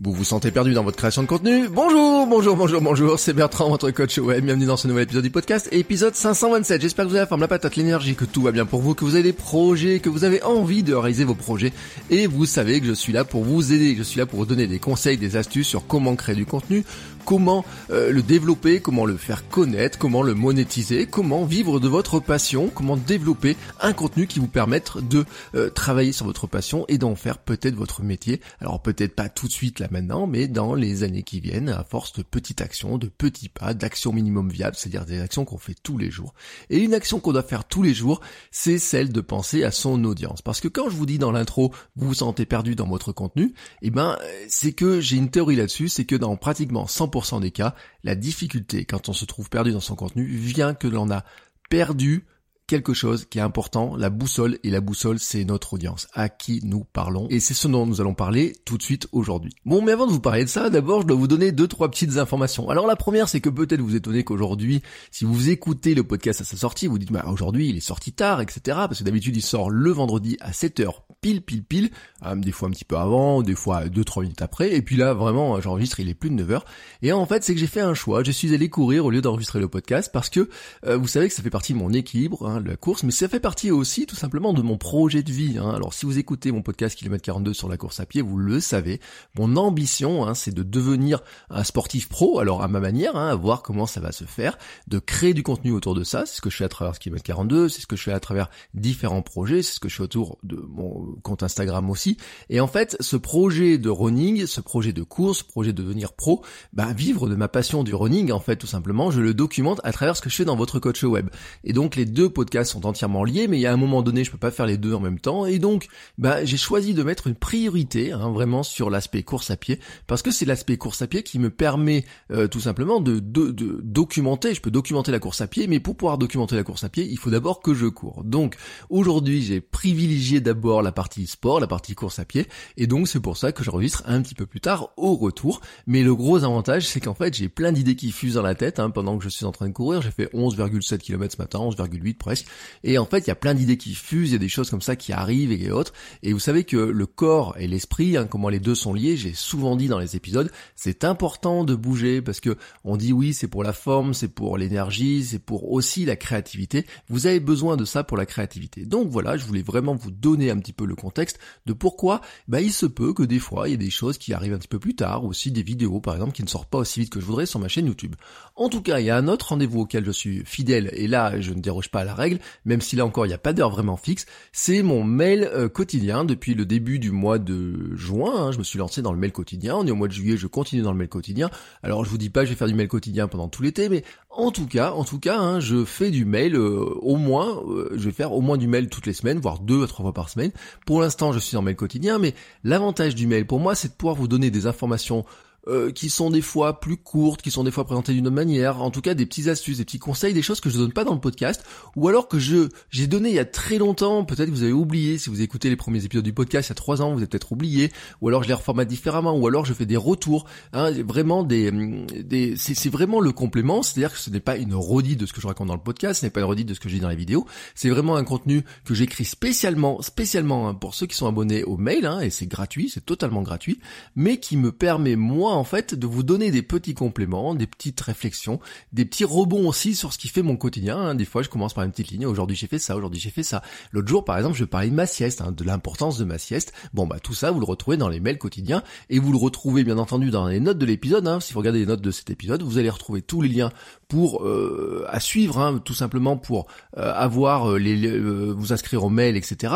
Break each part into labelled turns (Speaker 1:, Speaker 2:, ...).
Speaker 1: Vous vous sentez perdu dans votre création de contenu Bonjour, bonjour, bonjour, bonjour, c'est Bertrand, votre coach web. Bienvenue dans ce nouvel épisode du podcast, épisode 527. J'espère que vous avez la forme, la patate, l'énergie, que tout va bien pour vous, que vous avez des projets, que vous avez envie de réaliser vos projets. Et vous savez que je suis là pour vous aider, je suis là pour vous donner des conseils, des astuces sur comment créer du contenu, comment euh, le développer, comment le faire connaître, comment le monétiser, comment vivre de votre passion, comment développer un contenu qui vous permette de euh, travailler sur votre passion et d'en faire peut-être votre métier. Alors peut-être pas tout de suite là maintenant, mais dans les années qui viennent, à force de petites actions, de petits pas, d'actions minimum viables, c'est-à-dire des actions qu'on fait tous les jours. Et une action qu'on doit faire tous les jours, c'est celle de penser à son audience. Parce que quand je vous dis dans l'intro, vous vous sentez perdu dans votre contenu, eh ben c'est que j'ai une théorie là-dessus, c'est que dans pratiquement 100% des cas, la difficulté quand on se trouve perdu dans son contenu vient que l'on a perdu quelque chose qui est important, la boussole, et la boussole, c'est notre audience, à qui nous parlons, et c'est ce dont nous allons parler tout de suite aujourd'hui. Bon, mais avant de vous parler de ça, d'abord, je dois vous donner deux, trois petites informations. Alors la première, c'est que peut-être vous étonnez qu'aujourd'hui, si vous écoutez le podcast à sa sortie, vous dites, bah aujourd'hui, il est sorti tard, etc., parce que d'habitude, il sort le vendredi à 7h, pile, pile, pile, euh, des fois un petit peu avant, des fois 2-3 minutes après, et puis là, vraiment, j'enregistre, il est plus de 9h, et en fait, c'est que j'ai fait un choix, je suis allé courir au lieu d'enregistrer le podcast, parce que euh, vous savez que ça fait partie de mon équilibre, hein, la course, mais ça fait partie aussi tout simplement de mon projet de vie. Hein. Alors si vous écoutez mon podcast Kilomètre 42 sur la course à pied, vous le savez, mon ambition hein, c'est de devenir un sportif pro, alors à ma manière, hein, voir comment ça va se faire, de créer du contenu autour de ça, c'est ce que je fais à travers ce Kilomètre 42, c'est ce que je fais à travers différents projets, c'est ce que je fais autour de mon compte Instagram aussi, et en fait ce projet de running, ce projet de course, ce projet de devenir pro, bah vivre de ma passion du running en fait tout simplement, je le documente à travers ce que je fais dans votre coach web. Et donc les deux podcasts sont entièrement liés, mais il y a un moment donné, je peux pas faire les deux en même temps, et donc, bah, j'ai choisi de mettre une priorité, hein, vraiment sur l'aspect course à pied, parce que c'est l'aspect course à pied qui me permet euh, tout simplement de, documenter. Je peux documenter la course à pied, mais pour pouvoir documenter la course à pied, il faut d'abord que je cours. Donc, aujourd'hui, j'ai privilégié d'abord la partie sport, la partie course à pied, et donc c'est pour ça que j'enregistre un petit peu plus tard au retour. Mais le gros avantage, c'est qu'en fait, j'ai plein d'idées qui fusent dans la tête hein, pendant que je suis en train de courir. J'ai fait 11,7 km ce matin, 11,8 presque. Et en fait, il y a plein d'idées qui fusent, il y a des choses comme ça qui arrivent et autres. Et vous savez que le corps et l'esprit, hein, comment les deux sont liés, j'ai souvent dit dans les épisodes, c'est important de bouger parce que on dit oui, c'est pour la forme, c'est pour l'énergie, c'est pour aussi la créativité. Vous avez besoin de ça pour la créativité. Donc voilà, je voulais vraiment vous donner un petit peu le contexte de pourquoi bah, il se peut que des fois, il y ait des choses qui arrivent un petit peu plus tard, aussi des vidéos par exemple qui ne sortent pas aussi vite que je voudrais sur ma chaîne YouTube. En tout cas, il y a un autre rendez-vous auquel je suis fidèle et là, je ne déroge pas à la règle, même si là encore il n'y a pas d'heure vraiment fixe, c'est mon mail euh, quotidien depuis le début du mois de juin. Hein, je me suis lancé dans le mail quotidien. On est au mois de juillet, je continue dans le mail quotidien. Alors je vous dis pas je vais faire du mail quotidien pendant tout l'été, mais en tout cas, en tout cas, hein, je fais du mail euh, au moins. Euh, je vais faire au moins du mail toutes les semaines, voire deux à trois fois par semaine. Pour l'instant, je suis en mail quotidien, mais l'avantage du mail pour moi, c'est de pouvoir vous donner des informations euh, qui sont des fois plus courtes, qui sont des fois présentées d'une autre manière, en tout cas des petites astuces, des petits conseils, des choses que je donne pas dans le podcast, ou alors que je j'ai donné il y a très longtemps, peut-être que vous avez oublié, si vous écoutez les premiers épisodes du podcast il y a trois ans, vous avez peut-être oublié, ou alors je les reformate différemment, ou alors je fais des retours, hein, vraiment des, des c'est vraiment le complément, c'est-à-dire que ce n'est pas une redite de ce que je raconte dans le podcast, ce n'est pas une redite de ce que dis dans les vidéos, c'est vraiment un contenu que j'écris spécialement, spécialement hein, pour ceux qui sont abonnés au mail, hein, et c'est gratuit, c'est totalement gratuit, mais qui me permet moi en fait de vous donner des petits compléments, des petites réflexions, des petits rebonds aussi sur ce qui fait mon quotidien. Hein. Des fois, je commence par une petite ligne. Aujourd'hui, j'ai fait ça. Aujourd'hui, j'ai fait ça. L'autre jour, par exemple, je parlais de ma sieste, hein, de l'importance de ma sieste. Bon, bah tout ça, vous le retrouvez dans les mails quotidiens et vous le retrouvez bien entendu dans les notes de l'épisode. Hein. Si vous regardez les notes de cet épisode, vous allez retrouver tous les liens pour euh, à suivre, hein, tout simplement pour euh, avoir euh, les, vous inscrire au mail, etc.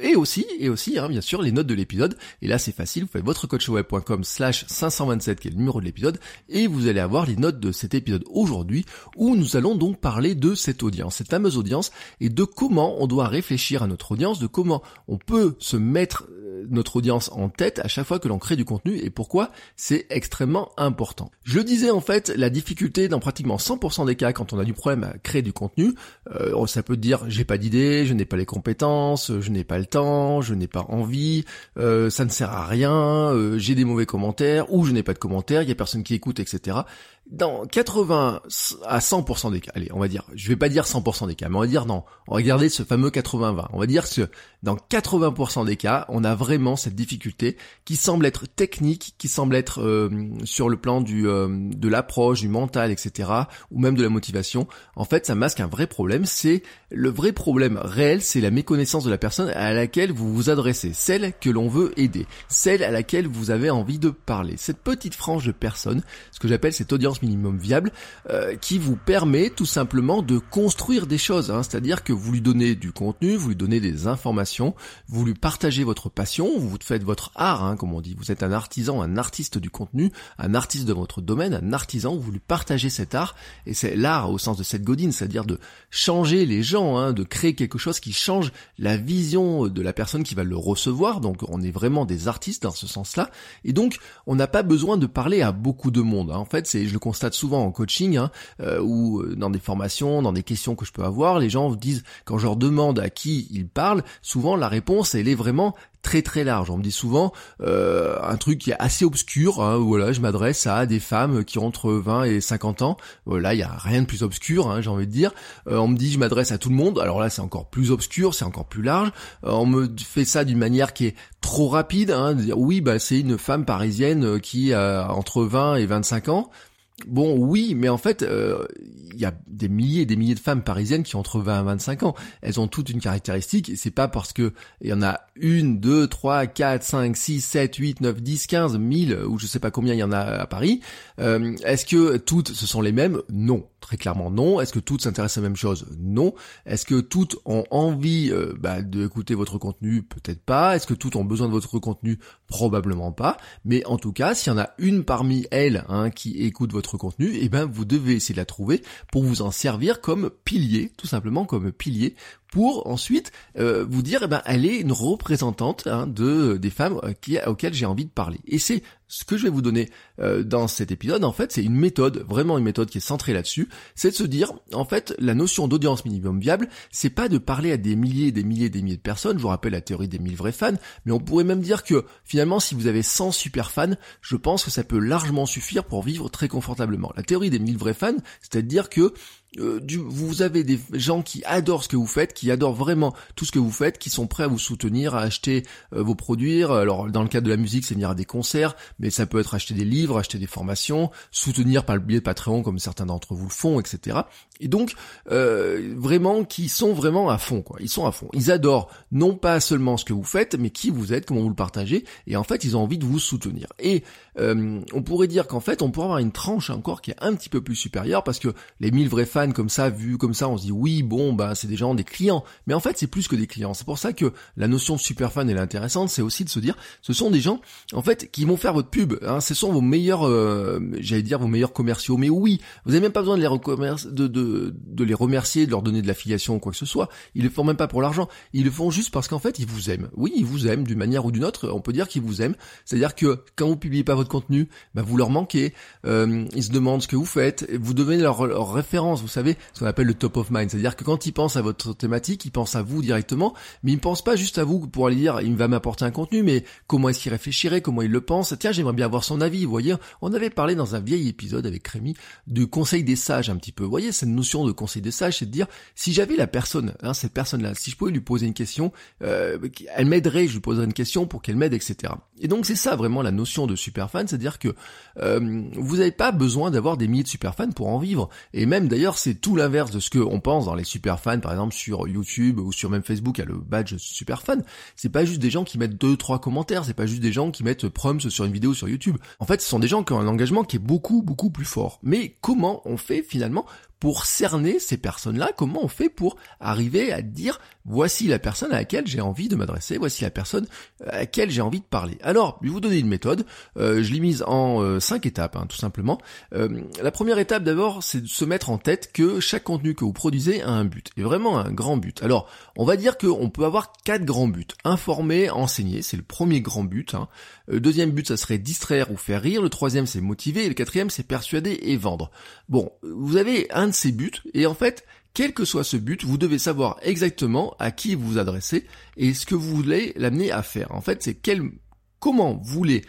Speaker 1: Et aussi, et aussi, hein, bien sûr, les notes de l'épisode. Et là, c'est facile, vous faites votre coachweb.com slash 527, qui est le numéro de l'épisode, et vous allez avoir les notes de cet épisode aujourd'hui, où nous allons donc parler de cette audience, cette fameuse audience, et de comment on doit réfléchir à notre audience, de comment on peut se mettre notre audience en tête à chaque fois que l'on crée du contenu et pourquoi c'est extrêmement important. Je le disais en fait, la difficulté dans pratiquement 100% des cas quand on a du problème à créer du contenu, euh, ça peut dire j'ai pas d'idée, je n'ai pas les compétences, je n'ai pas le temps, je n'ai pas envie, euh, ça ne sert à rien, euh, j'ai des mauvais commentaires ou je n'ai pas de commentaires, il y a personne qui écoute, etc dans 80 à 100% des cas, allez, on va dire, je vais pas dire 100% des cas, mais on va dire non, on va regarder ce fameux 80-20. On va dire que dans 80% des cas, on a vraiment cette difficulté qui semble être technique, qui semble être euh, sur le plan du euh, de l'approche, du mental, etc., ou même de la motivation. En fait, ça masque un vrai problème. C'est le vrai problème réel, c'est la méconnaissance de la personne à laquelle vous vous adressez, celle que l'on veut aider, celle à laquelle vous avez envie de parler. Cette petite frange de personnes, ce que j'appelle cette audience minimum viable, euh, qui vous permet tout simplement de construire des choses. Hein. C'est-à-dire que vous lui donnez du contenu, vous lui donnez des informations, vous lui partagez votre passion, vous faites votre art, hein, comme on dit. Vous êtes un artisan, un artiste du contenu, un artiste de votre domaine, un artisan, vous lui partagez cet art, et c'est l'art au sens de cette godine, c'est-à-dire de changer les gens, hein, de créer quelque chose qui change la vision de la personne qui va le recevoir. Donc on est vraiment des artistes dans ce sens-là. Et donc on n'a pas besoin de parler à beaucoup de monde. En fait, c'est constate souvent en coaching hein, euh, ou euh, dans des formations, dans des questions que je peux avoir, les gens disent quand je leur demande à qui ils parlent, souvent la réponse elle est vraiment très très large. On me dit souvent euh, un truc qui est assez obscur. Hein, voilà, je m'adresse à des femmes qui ont entre 20 et 50 ans. Là, il y a rien de plus obscur, hein, j'ai envie de dire. on me dit je m'adresse à tout le monde. Alors là, c'est encore plus obscur, c'est encore plus large. on me fait ça d'une manière qui est trop rapide. Hein, de dire oui, bah c'est une femme parisienne qui a entre 20 et 25 ans. Bon, oui, mais en fait, euh, il y a des milliers et des milliers de femmes parisiennes qui ont entre 20 et 25 ans. Elles ont toutes une caractéristique, et c'est pas parce que il y en a une, deux, trois, quatre, cinq, six, sept, huit, neuf, dix, quinze, mille, ou je sais pas combien il y en a à Paris. Euh, est-ce que toutes ce sont les mêmes? Non. Très clairement non. Est-ce que toutes s'intéressent à la même chose? Non. Est-ce que toutes ont envie euh, bah, d'écouter votre contenu? Peut-être pas. Est-ce que toutes ont besoin de votre contenu? Probablement pas. Mais en tout cas, s'il y en a une parmi elles hein, qui écoute votre contenu, eh ben vous devez essayer de la trouver pour vous en servir comme pilier, tout simplement comme pilier pour ensuite euh, vous dire, eh ben, elle est une représentante hein, de des femmes euh, auxquelles j'ai envie de parler. Et c'est ce que je vais vous donner euh, dans cet épisode, en fait, c'est une méthode, vraiment une méthode qui est centrée là-dessus, c'est de se dire, en fait, la notion d'audience minimum viable, c'est pas de parler à des milliers, des milliers, des milliers de personnes, je vous rappelle la théorie des 1000 vrais fans, mais on pourrait même dire que finalement, si vous avez 100 super fans, je pense que ça peut largement suffire pour vivre très confortablement. La théorie des 1000 vrais fans, c'est-à-dire que euh, du, vous avez des gens qui adorent ce que vous faites, qui adorent vraiment tout ce que vous faites, qui sont prêts à vous soutenir, à acheter euh, vos produits. Alors dans le cadre de la musique, c'est venir à des concerts, mais ça peut être acheter des livres, acheter des formations, soutenir par le biais de Patreon comme certains d'entre vous le font, etc. Et donc euh, vraiment qui sont vraiment à fond, quoi. Ils sont à fond. Ils adorent non pas seulement ce que vous faites, mais qui vous êtes, comment vous le partagez, et en fait ils ont envie de vous soutenir. Et on pourrait dire qu'en fait on pourrait avoir une tranche encore qui est un petit peu plus supérieure parce que les 1000 vrais fans comme ça, vu comme ça, on se dit oui, bon, bah c'est des gens, des clients. Mais en fait, c'est plus que des clients. C'est pour ça que la notion de super fan elle est intéressante, c'est aussi de se dire, ce sont des gens, en fait, qui vont faire votre pub. Hein. Ce sont vos meilleurs, euh, j'allais dire vos meilleurs commerciaux. Mais oui, vous n'avez même pas besoin de les, de, de, de les remercier, de leur donner de l'affiliation ou quoi que ce soit. Ils le font même pas pour l'argent. Ils le font juste parce qu'en fait, ils vous aiment. Oui, ils vous aiment d'une manière ou d'une autre. On peut dire qu'ils vous aiment. C'est-à-dire que quand vous publiez pas votre contenu, bah, vous leur manquez. Euh, ils se demandent ce que vous faites. Vous devenez leur, leur référence. Vous savez, ce qu'on appelle le top of mind. C'est-à-dire que quand ils pensent à votre thématique, ils pensent à vous directement, mais ils ne pensent pas juste à vous pour aller dire, il va m'apporter un contenu, mais comment est-ce qu'il réfléchirait, comment il le pense. Tiens, j'aimerais bien avoir son avis. Vous voyez, on avait parlé dans un vieil épisode avec Rémi de conseil des sages un petit peu. Vous voyez, cette notion de conseil des sages, c'est de dire, si j'avais la personne, hein, cette personne-là, si je pouvais lui poser une question, euh, elle m'aiderait, je lui poserais une question pour qu'elle m'aide, etc. Et donc c'est ça vraiment la notion de super fan, c'est-à-dire que euh, vous n'avez pas besoin d'avoir des milliers de super fans pour en vivre. Et même d'ailleurs, c'est tout l'inverse de ce qu'on pense dans les super fans, par exemple sur YouTube ou sur même Facebook, il y a le badge super fan. C'est pas juste des gens qui mettent deux, trois commentaires, c'est pas juste des gens qui mettent proms sur une vidéo sur YouTube. En fait, ce sont des gens qui ont un engagement qui est beaucoup, beaucoup plus fort. Mais comment on fait finalement pour cerner ces personnes-là, comment on fait pour arriver à dire voici la personne à laquelle j'ai envie de m'adresser, voici la personne à laquelle j'ai envie de parler. Alors, je vais vous donner une méthode, euh, je l'ai mise en euh, cinq étapes, hein, tout simplement. Euh, la première étape d'abord, c'est de se mettre en tête que chaque contenu que vous produisez a un but, et vraiment un grand but. Alors, on va dire qu'on peut avoir quatre grands buts. Informer, enseigner, c'est le premier grand but. Hein. Le deuxième but, ça serait distraire ou faire rire. Le troisième, c'est motiver. Et le quatrième, c'est persuader et vendre. Bon, vous avez un de ces buts, et en fait, quel que soit ce but, vous devez savoir exactement à qui vous vous adressez et ce que vous voulez l'amener à faire. En fait, c'est quel, comment vous voulez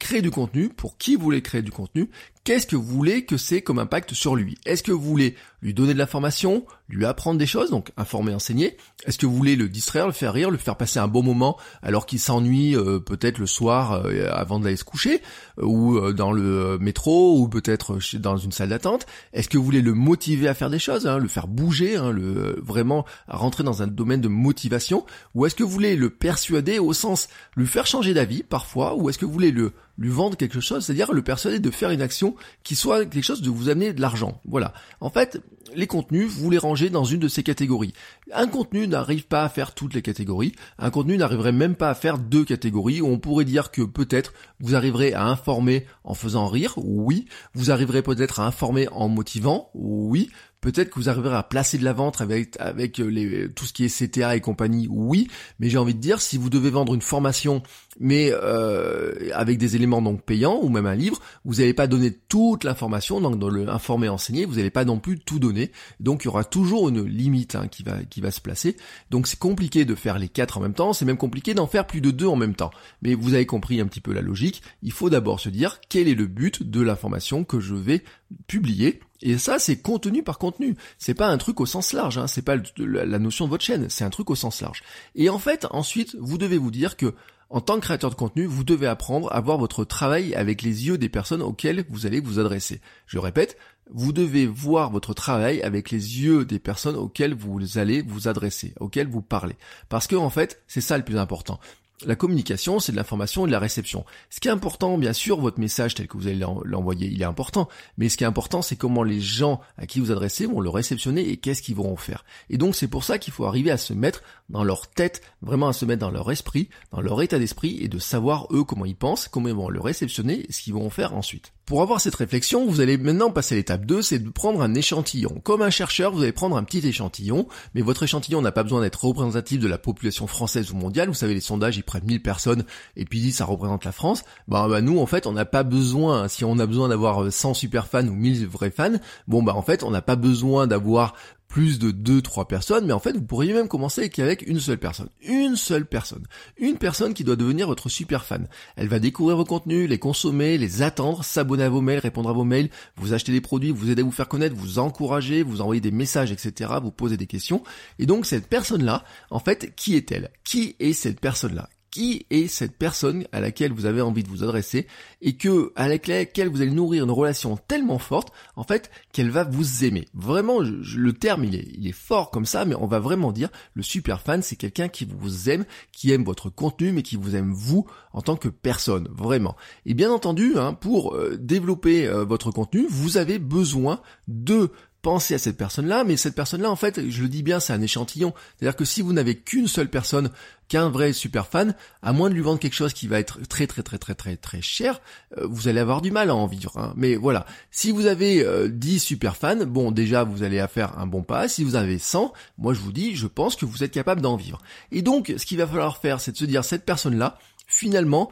Speaker 1: créer du contenu, pour qui vous voulez créer du contenu, qu'est-ce que vous voulez que c'est comme impact sur lui? Est-ce que vous voulez lui donner de l'information, lui apprendre des choses, donc informer, enseigner? Est-ce que vous voulez le distraire, le faire rire, le faire passer un bon moment alors qu'il s'ennuie euh, peut-être le soir euh, avant d'aller se coucher, euh, ou dans le métro, ou peut-être dans une salle d'attente? Est-ce que vous voulez le motiver à faire des choses, hein, le faire bouger, hein, le vraiment rentrer dans un domaine de motivation? Ou est-ce que vous voulez le persuader au sens lui faire changer d'avis parfois? Ou est-ce que vous voulez le lui vendre quelque chose, c'est-à-dire le persuader de faire une action qui soit quelque chose de vous amener de l'argent. Voilà. En fait, les contenus, vous les rangez dans une de ces catégories. Un contenu n'arrive pas à faire toutes les catégories. Un contenu n'arriverait même pas à faire deux catégories on pourrait dire que peut-être vous arriverez à informer en faisant rire, oui. Vous arriverez peut-être à informer en motivant, oui. Peut-être que vous arriverez à placer de la vente avec, avec les, tout ce qui est CTA et compagnie, oui. Mais j'ai envie de dire, si vous devez vendre une formation, mais euh, avec des éléments donc payants ou même un livre, vous n'allez pas donner toute l'information, donc dans le informer, enseigner, vous n'allez pas non plus tout donner. Donc il y aura toujours une limite hein, qui va qui va se placer. Donc c'est compliqué de faire les quatre en même temps. C'est même compliqué d'en faire plus de deux en même temps. Mais vous avez compris un petit peu la logique. Il faut d'abord se dire quel est le but de l'information que je vais publier et ça, c'est contenu par contenu. C'est pas un truc au sens large, hein. c'est pas la notion de votre chaîne, c'est un truc au sens large. Et en fait, ensuite, vous devez vous dire que en tant que créateur de contenu, vous devez apprendre à voir votre travail avec les yeux des personnes auxquelles vous allez vous adresser. Je répète, vous devez voir votre travail avec les yeux des personnes auxquelles vous allez vous adresser, auxquelles vous parlez. Parce que en fait, c'est ça le plus important. La communication, c'est de l'information et de la réception. Ce qui est important, bien sûr, votre message tel que vous allez l'envoyer, il est important. Mais ce qui est important, c'est comment les gens à qui vous adressez vont le réceptionner et qu'est-ce qu'ils vont en faire. Et donc, c'est pour ça qu'il faut arriver à se mettre dans leur tête, vraiment à se mettre dans leur esprit, dans leur état d'esprit et de savoir eux comment ils pensent, comment ils vont le réceptionner et ce qu'ils vont en faire ensuite. Pour avoir cette réflexion, vous allez maintenant passer à l'étape 2, c'est de prendre un échantillon. Comme un chercheur, vous allez prendre un petit échantillon, mais votre échantillon n'a pas besoin d'être représentatif de la population française ou mondiale. Vous savez, les sondages, ils prennent 1000 personnes et puis ça représente la France. Bah, bah nous, en fait, on n'a pas besoin, si on a besoin d'avoir 100 super fans ou 1000 vrais fans, bon bah en fait, on n'a pas besoin d'avoir plus de deux, trois personnes, mais en fait, vous pourriez même commencer avec une seule personne. Une seule personne. Une personne qui doit devenir votre super fan. Elle va découvrir vos contenus, les consommer, les attendre, s'abonner à vos mails, répondre à vos mails, vous acheter des produits, vous aider à vous faire connaître, vous encourager, vous envoyer des messages, etc., vous poser des questions. Et donc, cette personne-là, en fait, qui est-elle? Qui est cette personne-là? Qui est cette personne à laquelle vous avez envie de vous adresser et que à laquelle vous allez nourrir une relation tellement forte en fait qu'elle va vous aimer. Vraiment le terme il est, fort comme ça mais on va vraiment dire le super fan c'est quelqu'un qui vous aime, qui aime votre contenu mais qui vous aime vous en tant que personne vraiment. Et bien entendu hein, pour euh, développer euh, votre contenu vous avez besoin de pensez à cette personne-là, mais cette personne-là, en fait, je le dis bien, c'est un échantillon. C'est-à-dire que si vous n'avez qu'une seule personne, qu'un vrai super fan, à moins de lui vendre quelque chose qui va être très très très très très très cher, euh, vous allez avoir du mal à en vivre. Hein. Mais voilà, si vous avez 10 euh, super fans, bon déjà vous allez faire un bon pas. Si vous avez 100, moi je vous dis, je pense que vous êtes capable d'en vivre. Et donc, ce qu'il va falloir faire, c'est de se dire, cette personne-là, finalement,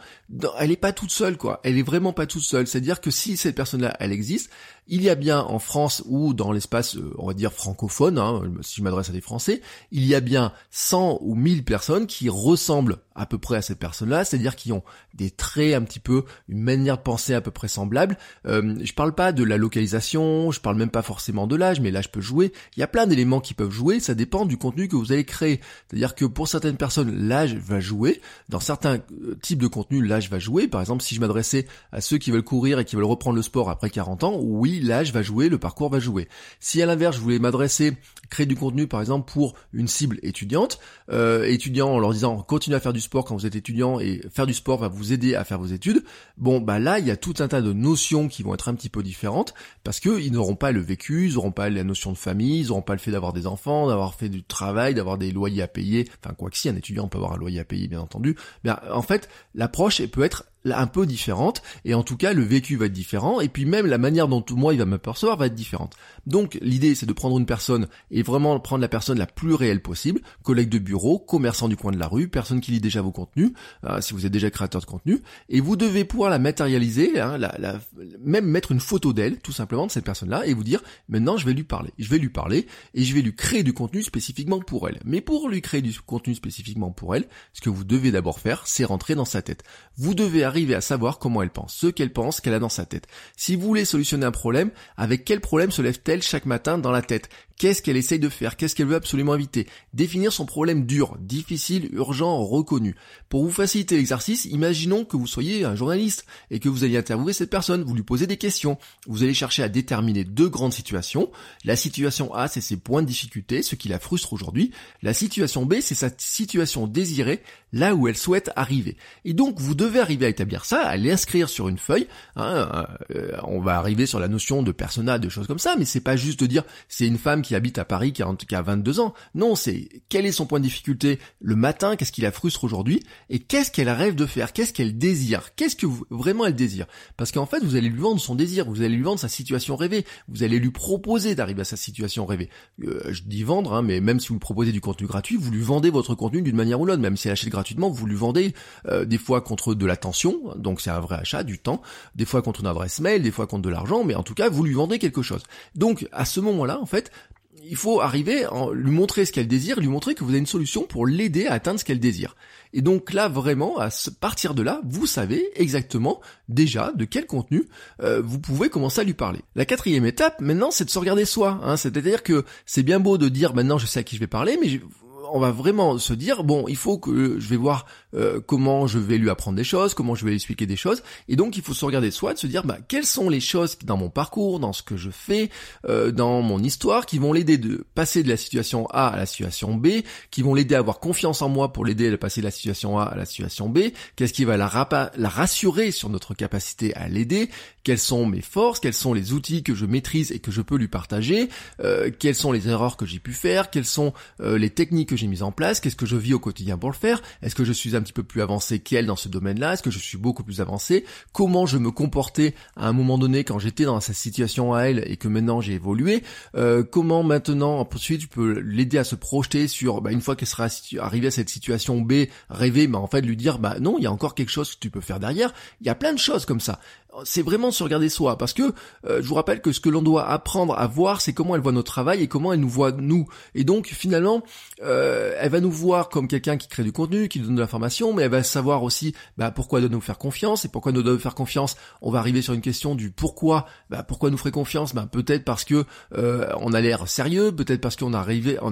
Speaker 1: elle est pas toute seule, quoi. Elle est vraiment pas toute seule. C'est-à-dire que si cette personne-là, elle existe, il y a bien en France ou dans l'espace, euh, on va dire francophone, hein, si je m'adresse à des Français, il y a bien 100 ou 1000 personnes qui ressemblent à peu près à cette personne-là, c'est-à-dire qui ont des traits un petit peu, une manière de penser à peu près semblable. Euh, je parle pas de la localisation, je parle même pas forcément de l'âge, mais l'âge peut jouer. Il y a plein d'éléments qui peuvent jouer, ça dépend du contenu que vous allez créer. C'est-à-dire que pour certaines personnes, l'âge va jouer. Dans certains type de contenu l'âge va jouer. Par exemple, si je m'adressais à ceux qui veulent courir et qui veulent reprendre le sport après 40 ans, oui, l'âge va jouer, le parcours va jouer. Si à l'inverse, je voulais m'adresser, créer du contenu par exemple pour une cible étudiante, euh, étudiant en leur disant continuez à faire du sport quand vous êtes étudiant et faire du sport va vous aider à faire vos études, bon bah là il y a tout un tas de notions qui vont être un petit peu différentes parce que ils n'auront pas le vécu, ils n'auront pas la notion de famille, ils n'auront pas le fait d'avoir des enfants, d'avoir fait du travail, d'avoir des loyers à payer, enfin quoi que si un étudiant peut avoir un loyer à payer bien entendu, bien en fait l'approche peut être un peu différente et en tout cas le vécu va être différent et puis même la manière dont moi il va m'apercevoir va être différente. Donc l'idée c'est de prendre une personne et vraiment prendre la personne la plus réelle possible, collègue de bureau, commerçant du coin de la rue, personne qui lit déjà vos contenus, euh, si vous êtes déjà créateur de contenu, et vous devez pouvoir la matérialiser, hein, la, même mettre une photo d'elle tout simplement de cette personne-là et vous dire maintenant je vais lui parler, je vais lui parler et je vais lui créer du contenu spécifiquement pour elle. Mais pour lui créer du contenu spécifiquement pour elle, ce que vous devez d'abord faire c'est rentrer dans sa tête. Vous devez arriver à savoir comment elle pense, ce qu'elle pense, qu'elle a dans sa tête. Si vous voulez solutionner un problème, avec quel problème se lève-t-elle chaque matin dans la tête? Qu'est-ce qu'elle essaye de faire? Qu'est-ce qu'elle veut absolument éviter? Définir son problème dur, difficile, urgent, reconnu. Pour vous faciliter l'exercice, imaginons que vous soyez un journaliste et que vous allez interviewer cette personne, vous lui posez des questions. Vous allez chercher à déterminer deux grandes situations. La situation A, c'est ses points de difficulté, ce qui la frustre aujourd'hui. La situation B, c'est sa situation désirée, là où elle souhaite arriver. Et donc, vous devez arriver à établir ça, à l'inscrire sur une feuille. Hein, euh, on va arriver sur la notion de persona, de choses comme ça, mais c'est pas juste de dire c'est une femme qui habite à Paris, qui a, qui a 22 ans. Non, c'est quel est son point de difficulté le matin, qu'est-ce qui la frustre aujourd'hui, et qu'est-ce qu'elle rêve de faire, qu'est-ce qu'elle désire, qu'est-ce que vraiment elle désire. Parce qu'en fait, vous allez lui vendre son désir, vous allez lui vendre sa situation rêvée, vous allez lui proposer d'arriver à sa situation rêvée. Euh, je dis vendre, hein, mais même si vous lui proposez du contenu gratuit, vous lui vendez votre contenu d'une manière ou l'autre, même si elle achète gratuitement, vous lui vendez euh, des fois contre de l'attention, donc c'est un vrai achat, du temps, des fois contre une adresse mail, des fois contre de l'argent, mais en tout cas, vous lui vendez quelque chose. Donc, à ce moment-là, en fait, il faut arriver à lui montrer ce qu'elle désire, lui montrer que vous avez une solution pour l'aider à atteindre ce qu'elle désire. Et donc là, vraiment, à partir de là, vous savez exactement déjà de quel contenu euh, vous pouvez commencer à lui parler. La quatrième étape, maintenant, c'est de se regarder soi. Hein. C'est-à-dire que c'est bien beau de dire maintenant je sais à qui je vais parler, mais on va vraiment se dire bon, il faut que je vais voir euh, comment je vais lui apprendre des choses, comment je vais lui expliquer des choses, et donc il faut se regarder soi, de se dire bah quelles sont les choses dans mon parcours, dans ce que je fais, euh, dans mon histoire, qui vont l'aider de passer de la situation A à la situation B, qui vont l'aider à avoir confiance en moi pour l'aider à passer de la situation A à la situation B, qu'est-ce qui va la, la rassurer sur notre capacité à l'aider, quelles sont mes forces, quels sont les outils que je maîtrise et que je peux lui partager, euh, quelles sont les erreurs que j'ai pu faire, quelles sont les techniques que j'ai mises en place, qu'est-ce que je vis au quotidien pour le faire, est-ce que je suis un petit peu plus avancé qu'elle dans ce domaine-là Est-ce que je suis beaucoup plus avancé Comment je me comportais à un moment donné quand j'étais dans cette situation à elle et que maintenant j'ai évolué euh, Comment maintenant, ensuite, je peux l'aider à se projeter sur, bah, une fois qu'elle sera arrivée à cette situation B, rêver, bah, en fait, lui dire, bah non, il y a encore quelque chose que tu peux faire derrière. Il y a plein de choses comme ça c'est vraiment se regarder soi, parce que euh, je vous rappelle que ce que l'on doit apprendre à voir, c'est comment elle voit notre travail et comment elle nous voit nous. Et donc finalement, euh, elle va nous voir comme quelqu'un qui crée du contenu, qui donne de l'information, mais elle va savoir aussi bah, pourquoi doit nous faire confiance et pourquoi nous doit nous faire confiance. On va arriver sur une question du pourquoi, bah, pourquoi nous ferait confiance, bah, peut-être parce que euh, on a l'air sérieux, peut-être parce qu'on a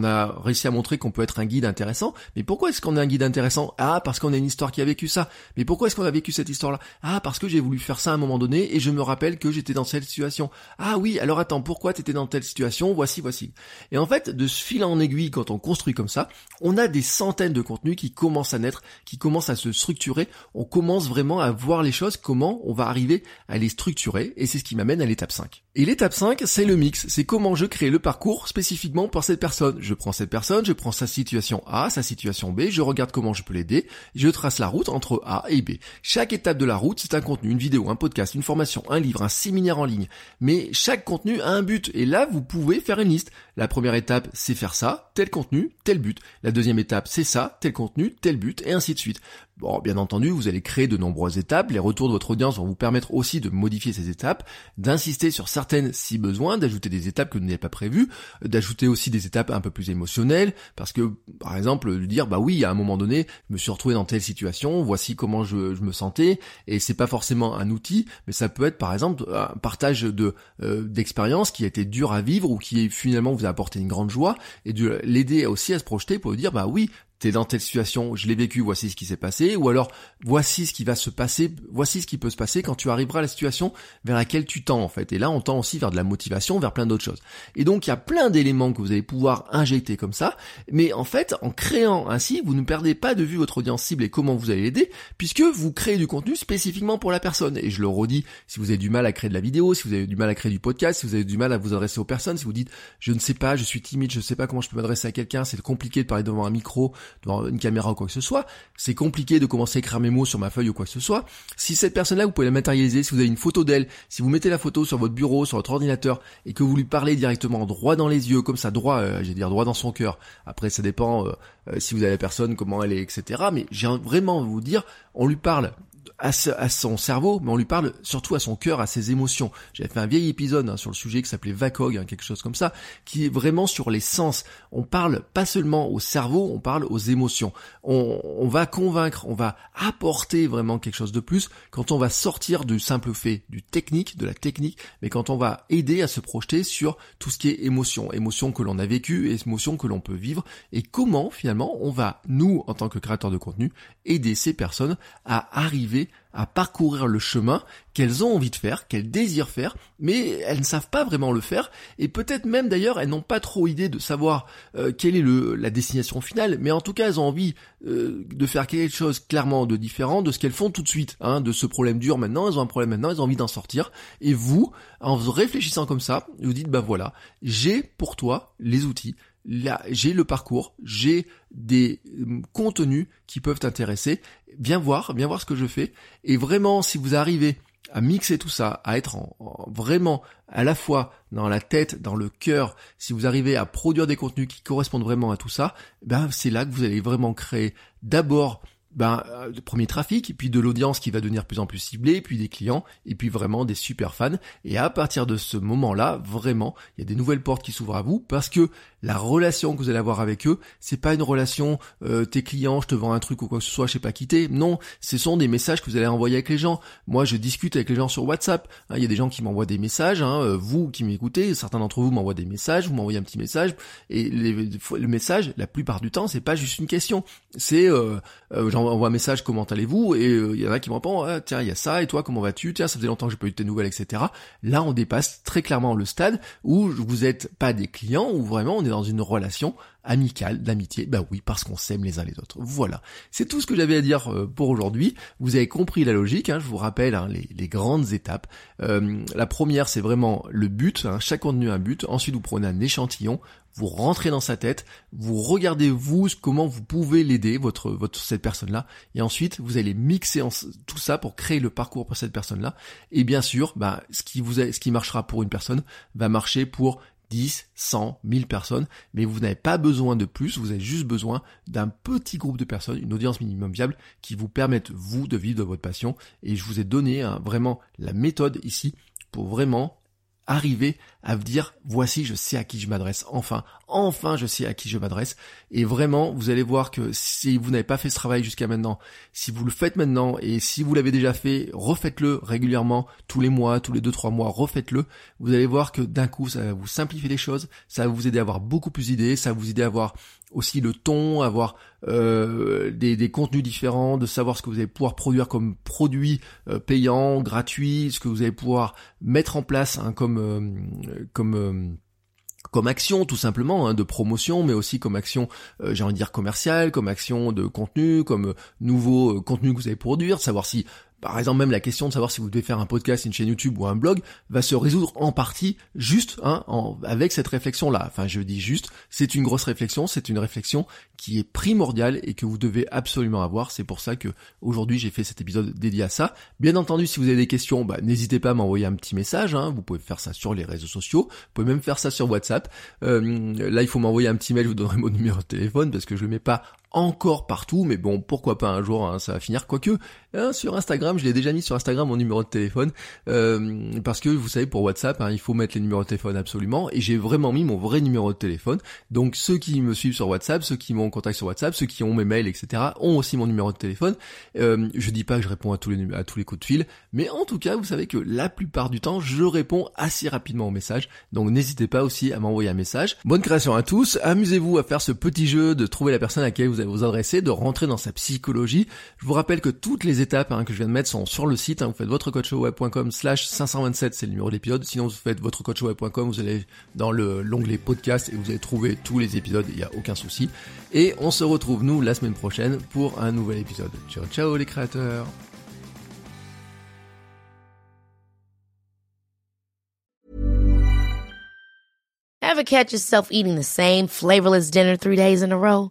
Speaker 1: a réussi à montrer qu'on peut être un guide intéressant. Mais pourquoi est-ce qu'on est un guide intéressant? Ah, parce qu'on a une histoire qui a vécu ça. Mais pourquoi est-ce qu'on a vécu cette histoire-là? Ah, parce que j'ai voulu faire ça à un moment donné et je me rappelle que j'étais dans cette situation. Ah oui, alors attends, pourquoi t'étais dans telle situation? Voici, voici. Et en fait, de ce fil en aiguille, quand on construit comme ça, on a des centaines de contenus qui commencent à naître, qui commencent à se structurer. On commence vraiment à voir les choses, comment on va arriver à les structurer, et c'est ce qui m'amène à l'étape 5. Et l'étape 5, c'est le mix, c'est comment je crée le parcours spécifiquement pour cette personne. Je prends cette personne, je prends sa situation A, sa situation B, je regarde comment je peux l'aider, je trace la route entre A et B. Chaque étape de la route, c'est un contenu, une vidéo, un podcast, une formation, un livre, un séminaire en ligne. Mais chaque contenu a un but, et là, vous pouvez faire une liste. La première étape, c'est faire ça, tel contenu, tel but. La deuxième étape, c'est ça, tel contenu, tel but, et ainsi de suite. Bon, bien entendu, vous allez créer de nombreuses étapes. Les retours de votre audience vont vous permettre aussi de modifier ces étapes, d'insister sur certaines si besoin, d'ajouter des étapes que vous n'avez pas prévues, d'ajouter aussi des étapes un peu plus émotionnelles, parce que, par exemple, de dire, bah oui, à un moment donné, je me suis retrouvé dans telle situation, voici comment je, me sentais, et c'est pas forcément un outil, mais ça peut être, par exemple, un partage de euh, d'expérience qui a été dur à vivre ou qui finalement vous a apporté une grande joie, et de l'aider aussi à se projeter pour dire, bah oui, t'es dans telle situation, je l'ai vécu, voici ce qui s'est passé, ou alors voici ce qui va se passer, voici ce qui peut se passer quand tu arriveras à la situation vers laquelle tu tends en fait. Et là, on tend aussi vers de la motivation, vers plein d'autres choses. Et donc, il y a plein d'éléments que vous allez pouvoir injecter comme ça, mais en fait, en créant ainsi, vous ne perdez pas de vue votre audience cible et comment vous allez l'aider, puisque vous créez du contenu spécifiquement pour la personne. Et je le redis, si vous avez du mal à créer de la vidéo, si vous avez du mal à créer du podcast, si vous avez du mal à vous adresser aux personnes, si vous dites, je ne sais pas, je suis timide, je ne sais pas comment je peux m'adresser à quelqu'un, c'est compliqué de parler devant un micro, devant une caméra ou quoi que ce soit, c'est compliqué de commencer à écrire mes mots sur ma feuille ou quoi que ce soit. Si cette personne-là, vous pouvez la matérialiser, si vous avez une photo d'elle, si vous mettez la photo sur votre bureau, sur votre ordinateur, et que vous lui parlez directement droit dans les yeux, comme ça, droit, euh, j'ai dire droit dans son cœur. Après, ça dépend euh, euh, si vous avez la personne, comment elle est, etc. Mais j'ai vraiment vous dire, on lui parle à, son cerveau, mais on lui parle surtout à son cœur, à ses émotions. J'avais fait un vieil épisode hein, sur le sujet qui s'appelait VACOG, hein, quelque chose comme ça, qui est vraiment sur les sens. On parle pas seulement au cerveau, on parle aux émotions. On, on va convaincre, on va apporter vraiment quelque chose de plus quand on va sortir du simple fait, du technique, de la technique, mais quand on va aider à se projeter sur tout ce qui est émotion, émotion que l'on a vécu, émotion que l'on peut vivre, et comment finalement on va, nous, en tant que créateurs de contenu, aider ces personnes à arriver à parcourir le chemin qu'elles ont envie de faire, qu'elles désirent faire, mais elles ne savent pas vraiment le faire, et peut-être même d'ailleurs elles n'ont pas trop idée de savoir euh, quelle est la destination finale, mais en tout cas elles ont envie euh, de faire quelque chose clairement de différent de ce qu'elles font tout de suite, hein, de ce problème dur maintenant, elles ont un problème maintenant, elles ont envie d'en sortir, et vous, en réfléchissant comme ça, vous dites bah voilà, j'ai pour toi les outils, j'ai le parcours, j'ai des euh, contenus qui peuvent t'intéresser. Viens voir, viens voir ce que je fais. Et vraiment, si vous arrivez à mixer tout ça, à être vraiment à la fois dans la tête, dans le cœur, si vous arrivez à produire des contenus qui correspondent vraiment à tout ça, ben c'est là que vous allez vraiment créer d'abord ben, euh, premier trafic, puis de l'audience qui va devenir plus en plus ciblée, puis des clients, et puis vraiment des super fans. Et à partir de ce moment-là, vraiment, il y a des nouvelles portes qui s'ouvrent à vous parce que la relation que vous allez avoir avec eux, c'est pas une relation euh, tes clients, je te vends un truc ou quoi que ce soit, je sais pas quitter. Non, ce sont des messages que vous allez envoyer avec les gens. Moi, je discute avec les gens sur WhatsApp. Hein, il y a des gens qui m'envoient des messages. Hein, euh, vous qui m'écoutez, certains d'entre vous m'envoient des messages. Vous m'envoyez un petit message et le message, la plupart du temps, c'est pas juste une question. C'est euh, euh j'envoie un message, comment allez-vous? Et il y en a qui me répondent, ah, tiens, il y a ça. Et toi, comment vas-tu? Tiens, ça faisait longtemps que j'ai pas eu de tes nouvelles, etc. Là, on dépasse très clairement le stade où vous êtes pas des clients, où vraiment on est dans une relation amicale, d'amitié. Bah oui, parce qu'on s'aime les uns les autres. Voilà. C'est tout ce que j'avais à dire euh, pour aujourd'hui. Vous avez compris la logique, hein, je vous rappelle hein, les, grandes étapes. Euh, la première, c'est vraiment le but. Hein, chaque contenu a un but. Ensuite, vous prenez un échantillon, vous rentrez dans sa tête, vous regardez vous comment vous pouvez l'aider, votre, cette personne-là, et ensuite vous allez mixer tout ça pour créer le parcours pour cette personne-là. Et bien sûr, bah, ce qui vous ce qui marchera pour une personne va marcher pour 10, 100, 1000 personnes, mais vous n'avez pas besoin de plus, vous avez juste besoin d'un petit groupe de personnes, une audience minimum viable qui vous permette, vous, de vivre de votre passion. Et je vous ai donné hein, vraiment la méthode ici pour vraiment arriver à dire voici je sais à qui je m'adresse. Enfin enfin je sais à qui je m'adresse. Et vraiment vous allez voir que si vous n'avez pas fait ce travail jusqu'à maintenant si vous le faites maintenant et si vous l'avez déjà fait refaites-le régulièrement tous les mois tous les deux trois mois refaites-le. Vous allez voir que d'un coup ça va vous simplifier les choses ça va vous aider à avoir beaucoup plus d'idées ça va vous aider à avoir aussi le ton, avoir euh, des, des, contenus différents, de savoir ce que vous allez pouvoir produire comme produit euh, payant, gratuit, ce que vous allez pouvoir mettre en place hein, comme euh, comme comme action tout simplement hein, de promotion mais aussi comme action j'ai envie de dire commerciale comme action de contenu comme nouveau contenu que vous allez produire savoir si par exemple même la question de savoir si vous devez faire un podcast, une chaîne YouTube ou un blog va se résoudre en partie juste hein, avec cette réflexion là. Enfin je dis juste, c'est une grosse réflexion, c'est une réflexion qui est primordiale et que vous devez absolument avoir. C'est pour ça que aujourd'hui j'ai fait cet épisode dédié à ça. Bien entendu si vous avez des questions, bah, n'hésitez pas à m'envoyer un petit message. Hein. Vous pouvez faire ça sur les réseaux sociaux, vous pouvez même faire ça sur WhatsApp. Euh, là il faut m'envoyer un petit mail, je vous donnerai mon numéro de téléphone parce que je le mets pas encore partout, mais bon, pourquoi pas un jour, hein, ça va finir. Quoique, hein, sur Instagram, je l'ai déjà mis sur Instagram mon numéro de téléphone, euh, parce que vous savez, pour WhatsApp, hein, il faut mettre les numéros de téléphone absolument, et j'ai vraiment mis mon vrai numéro de téléphone. Donc ceux qui me suivent sur WhatsApp, ceux qui m'ont en contact sur WhatsApp, ceux qui ont mes mails, etc., ont aussi mon numéro de téléphone. Euh, je dis pas que je réponds à tous les à tous les coups de fil, mais en tout cas, vous savez que la plupart du temps, je réponds assez rapidement aux messages. Donc n'hésitez pas aussi à m'envoyer un message. Bonne création à tous. Amusez-vous à faire ce petit jeu de trouver la personne à laquelle vous avez vous adresser, de rentrer dans sa psychologie. Je vous rappelle que toutes les étapes hein, que je viens de mettre sont sur le site. Hein. vous faites votrecoachweb.com slash 527, c'est le numéro d'épisode. Sinon, vous faites votrecoachweb.com, vous allez dans l'onglet podcast et vous allez trouver tous les épisodes, il n'y a aucun souci. Et on se retrouve, nous, la semaine prochaine pour un nouvel épisode. Ciao, ciao les créateurs
Speaker 2: Ever catch yourself eating the same flavorless dinner three days in a row?